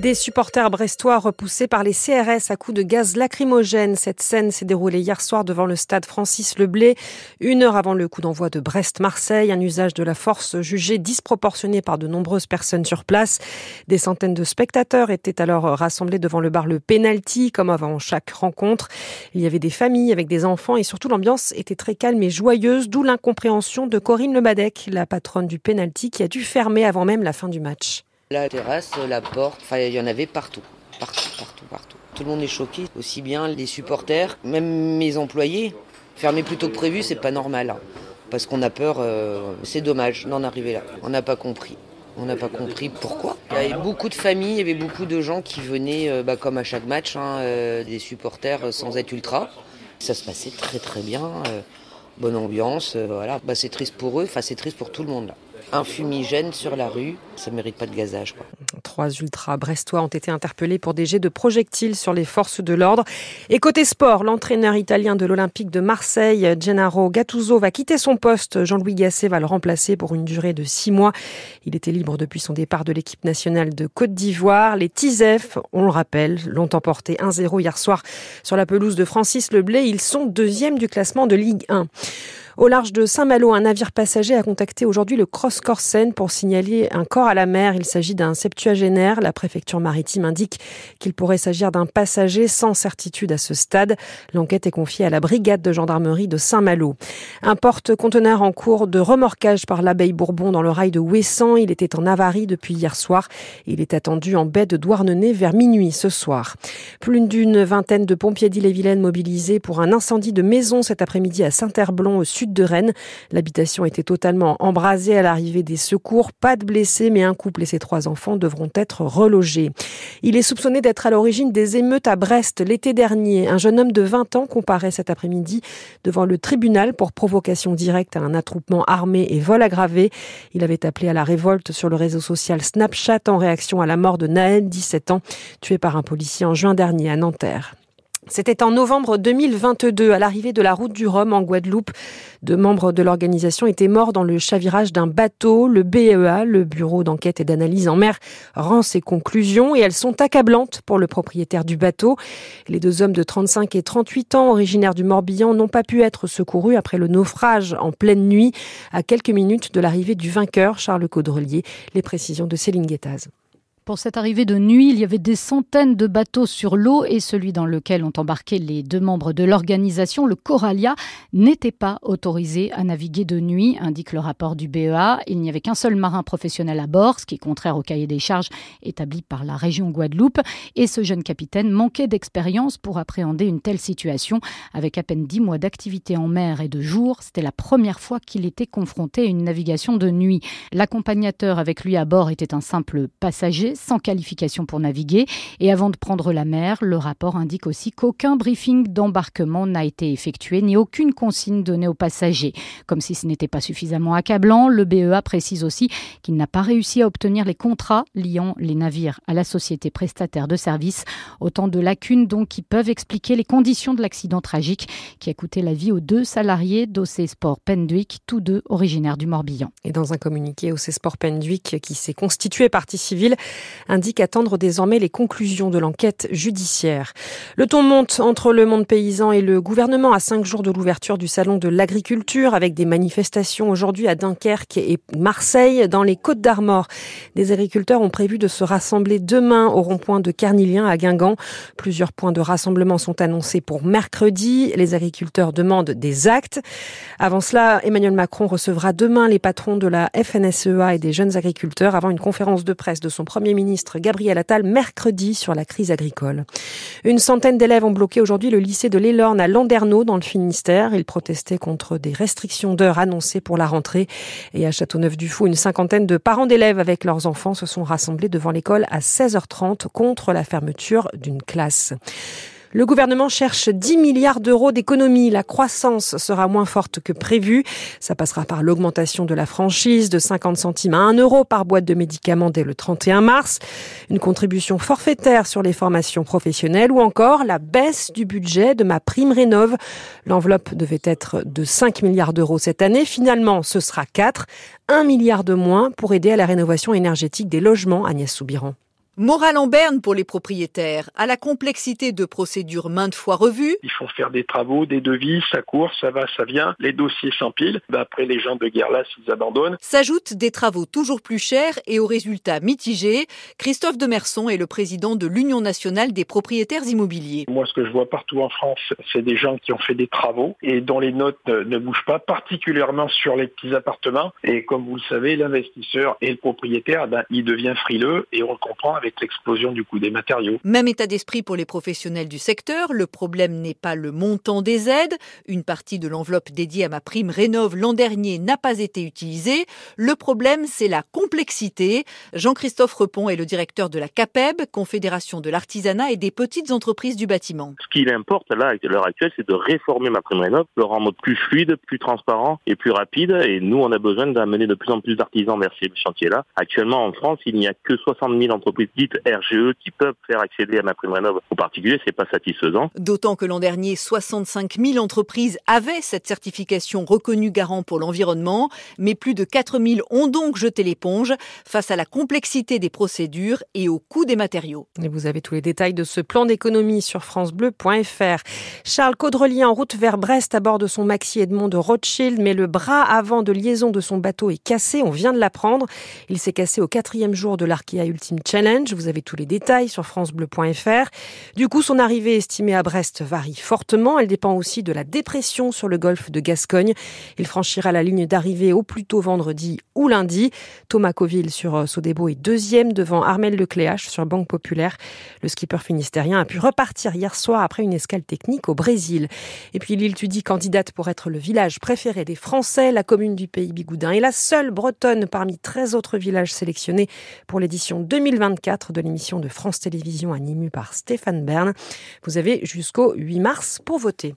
Des supporters brestois repoussés par les CRS à coups de gaz lacrymogène. Cette scène s'est déroulée hier soir devant le stade Francis Leblé, une heure avant le coup d'envoi de Brest-Marseille. Un usage de la force jugé disproportionné par de nombreuses personnes sur place. Des centaines de spectateurs étaient alors rassemblés devant le bar Le Penalty, comme avant chaque rencontre. Il y avait des familles avec des enfants et surtout l'ambiance était très calme et joyeuse, d'où l'incompréhension de Corinne Lebadec, la patronne du Penalty, qui a dû fermer avant même la fin du match. La terrasse, la porte, enfin il y en avait partout, partout, partout, partout. Tout le monde est choqué, aussi bien les supporters, même mes employés. Fermer plus tôt que prévu, c'est pas normal. Hein. parce qu'on a peur, euh, c'est dommage d'en arriver là. On n'a pas compris. On n'a pas compris pourquoi. Il y avait beaucoup de familles, il y avait beaucoup de gens qui venaient, euh, bah, comme à chaque match, hein, euh, des supporters sans être ultra. Ça se passait très très bien, bonne ambiance, voilà. Bah, c'est triste pour eux, enfin c'est triste pour tout le monde là un fumigène sur la rue, ça mérite pas de gazage. Quoi. Trois ultras brestois ont été interpellés pour des jets de projectiles sur les forces de l'ordre. Et côté sport, l'entraîneur italien de l'Olympique de Marseille, Gennaro Gattuso, va quitter son poste. Jean-Louis Gasset va le remplacer pour une durée de six mois. Il était libre depuis son départ de l'équipe nationale de Côte d'Ivoire. Les Tizef, on le rappelle, l'ont emporté 1-0 hier soir sur la pelouse de Francis Leblé. Ils sont deuxième du classement de Ligue 1. Au large de Saint-Malo, un navire passager a contacté aujourd'hui le Cross Corsen pour signaler un corps à la mer. Il s'agit d'un septuagénaire. La préfecture maritime indique qu'il pourrait s'agir d'un passager sans certitude à ce stade. L'enquête est confiée à la brigade de gendarmerie de Saint-Malo. Un porte-conteneur en cours de remorquage par l'abeille Bourbon dans le rail de Ouessant. Il était en avarie depuis hier soir. Il est attendu en baie de Douarnenez vers minuit ce soir. Plus d'une vingtaine de pompiers d'Ille-et-Vilaine mobilisés pour un incendie de maison cet après-midi à Saint-Herblanc au sud de Rennes. L'habitation était totalement embrasée à l'arrivée des secours. Pas de blessés, mais un couple et ses trois enfants devront être relogés. Il est soupçonné d'être à l'origine des émeutes à Brest l'été dernier. Un jeune homme de 20 ans comparaît cet après-midi devant le tribunal pour provocation directe à un attroupement armé et vol aggravé. Il avait appelé à la révolte sur le réseau social Snapchat en réaction à la mort de Naël, 17 ans, tué par un policier en juin dernier à Nanterre. C'était en novembre 2022, à l'arrivée de la route du Rhum en Guadeloupe. Deux membres de l'organisation étaient morts dans le chavirage d'un bateau. Le BEA, le Bureau d'enquête et d'analyse en mer, rend ses conclusions et elles sont accablantes pour le propriétaire du bateau. Les deux hommes de 35 et 38 ans, originaires du Morbihan, n'ont pas pu être secourus après le naufrage en pleine nuit, à quelques minutes de l'arrivée du vainqueur, Charles Caudrelier. Les précisions de Céline Guettaz. Pour cette arrivée de nuit, il y avait des centaines de bateaux sur l'eau et celui dans lequel ont embarqué les deux membres de l'organisation, le Coralia, n'était pas autorisé à naviguer de nuit, indique le rapport du BEA. Il n'y avait qu'un seul marin professionnel à bord, ce qui est contraire au cahier des charges établi par la région Guadeloupe. Et ce jeune capitaine manquait d'expérience pour appréhender une telle situation. Avec à peine dix mois d'activité en mer et de jour, c'était la première fois qu'il était confronté à une navigation de nuit. L'accompagnateur avec lui à bord était un simple passager sans qualification pour naviguer. Et avant de prendre la mer, le rapport indique aussi qu'aucun briefing d'embarquement n'a été effectué ni aucune consigne donnée aux passagers. Comme si ce n'était pas suffisamment accablant, le BEA précise aussi qu'il n'a pas réussi à obtenir les contrats liant les navires à la société prestataire de services. Autant de lacunes donc qui peuvent expliquer les conditions de l'accident tragique qui a coûté la vie aux deux salariés d'OC Sport Penduic, tous deux originaires du Morbihan. Et dans un communiqué, OC Sport Penduic, qui s'est constitué partie civile, indique attendre désormais les conclusions de l'enquête judiciaire. Le ton monte entre le monde paysan et le gouvernement à cinq jours de l'ouverture du salon de l'agriculture avec des manifestations aujourd'hui à Dunkerque et Marseille dans les Côtes d'Armor. Des agriculteurs ont prévu de se rassembler demain au rond-point de Carnilien à Guingamp. Plusieurs points de rassemblement sont annoncés pour mercredi. Les agriculteurs demandent des actes. Avant cela, Emmanuel Macron recevra demain les patrons de la FNSEA et des jeunes agriculteurs avant une conférence de presse de son premier ministre Gabriel Attal mercredi sur la crise agricole. Une centaine d'élèves ont bloqué aujourd'hui le lycée de l'Elorne à Landerneau dans le Finistère. Ils protestaient contre des restrictions d'heures annoncées pour la rentrée. Et à Châteauneuf-du-Fou, une cinquantaine de parents d'élèves avec leurs enfants se sont rassemblés devant l'école à 16h30 contre la fermeture d'une classe. Le gouvernement cherche 10 milliards d'euros d'économies. La croissance sera moins forte que prévu. Ça passera par l'augmentation de la franchise de 50 centimes à 1 euro par boîte de médicaments dès le 31 mars, une contribution forfaitaire sur les formations professionnelles ou encore la baisse du budget de ma prime rénove. L'enveloppe devait être de 5 milliards d'euros cette année. Finalement, ce sera 4. 1 milliard de moins pour aider à la rénovation énergétique des logements, Agnès Soubiran. Morale en berne pour les propriétaires, à la complexité de procédures maintes fois revues. Il faut faire des travaux, des devis, ça court, ça va, ça vient, les dossiers s'empilent. Ben, après, les gens de guerre là, s'ils abandonnent. S'ajoutent des travaux toujours plus chers et aux résultats mitigés. Christophe Demerson est le président de l'Union nationale des propriétaires immobiliers. Moi, ce que je vois partout en France, c'est des gens qui ont fait des travaux et dont les notes ne bougent pas, particulièrement sur les petits appartements. Et comme vous le savez, l'investisseur et le propriétaire, ben, il devient frileux et on le comprend avec l'explosion du coût des matériaux. Même état d'esprit pour les professionnels du secteur. Le problème n'est pas le montant des aides. Une partie de l'enveloppe dédiée à ma prime rénove l'an dernier n'a pas été utilisée. Le problème, c'est la complexité. Jean-Christophe Repon est le directeur de la CAPEB, Confédération de l'artisanat et des petites entreprises du bâtiment. Ce qu'il importe là, à l'heure actuelle, c'est de réformer ma prime rénov, le rendre plus fluide, plus transparent et plus rapide. Et nous, on a besoin d'amener de plus en plus d'artisans vers ces chantiers-là. Actuellement, en France, il n'y a que 60 000 entreprises dites RGE qui peuvent faire accéder à ma prime rénov aux particuliers. C'est pas satisfaisant. D'autant que l'an dernier, 65 000 entreprises avaient cette certification reconnue garant pour l'environnement, mais plus de 4 000 ont donc jeté l'éponge face à la complexité des procédures et au coût des matériaux. Et vous avez tous les détails de ce plan d'économie sur francebleu.fr. Charles Caudrelier en route vers Brest à bord de son Maxi Edmond de Rothschild, mais le bras avant de liaison de son bateau est cassé, on vient de l'apprendre. Il s'est cassé au quatrième jour de l'Arkea Ultimate Challenge. Vous avez tous les détails sur francebleu.fr. Du coup, son arrivée estimée à Brest varie fortement. Elle dépend aussi de la dépression sur le golfe de Gascogne. Il franchira la ligne d'arrivée au plus tôt vendredi ou lundi. Thomas Coville sur euh, Sodebo est deuxième devant Armel Lecléache sur Banque Populaire. Le skipper finistérien a pu repartir hier soir après une escale technique au Brésil. Et puis l'île Tudy, candidate pour être le village préféré des Français, la commune du pays Bigoudin est la seule bretonne parmi 13 autres villages sélectionnés pour l'édition 2024 de l'émission de France Télévisions animée par Stéphane Bern. Vous avez jusqu'au 8 mars pour voter.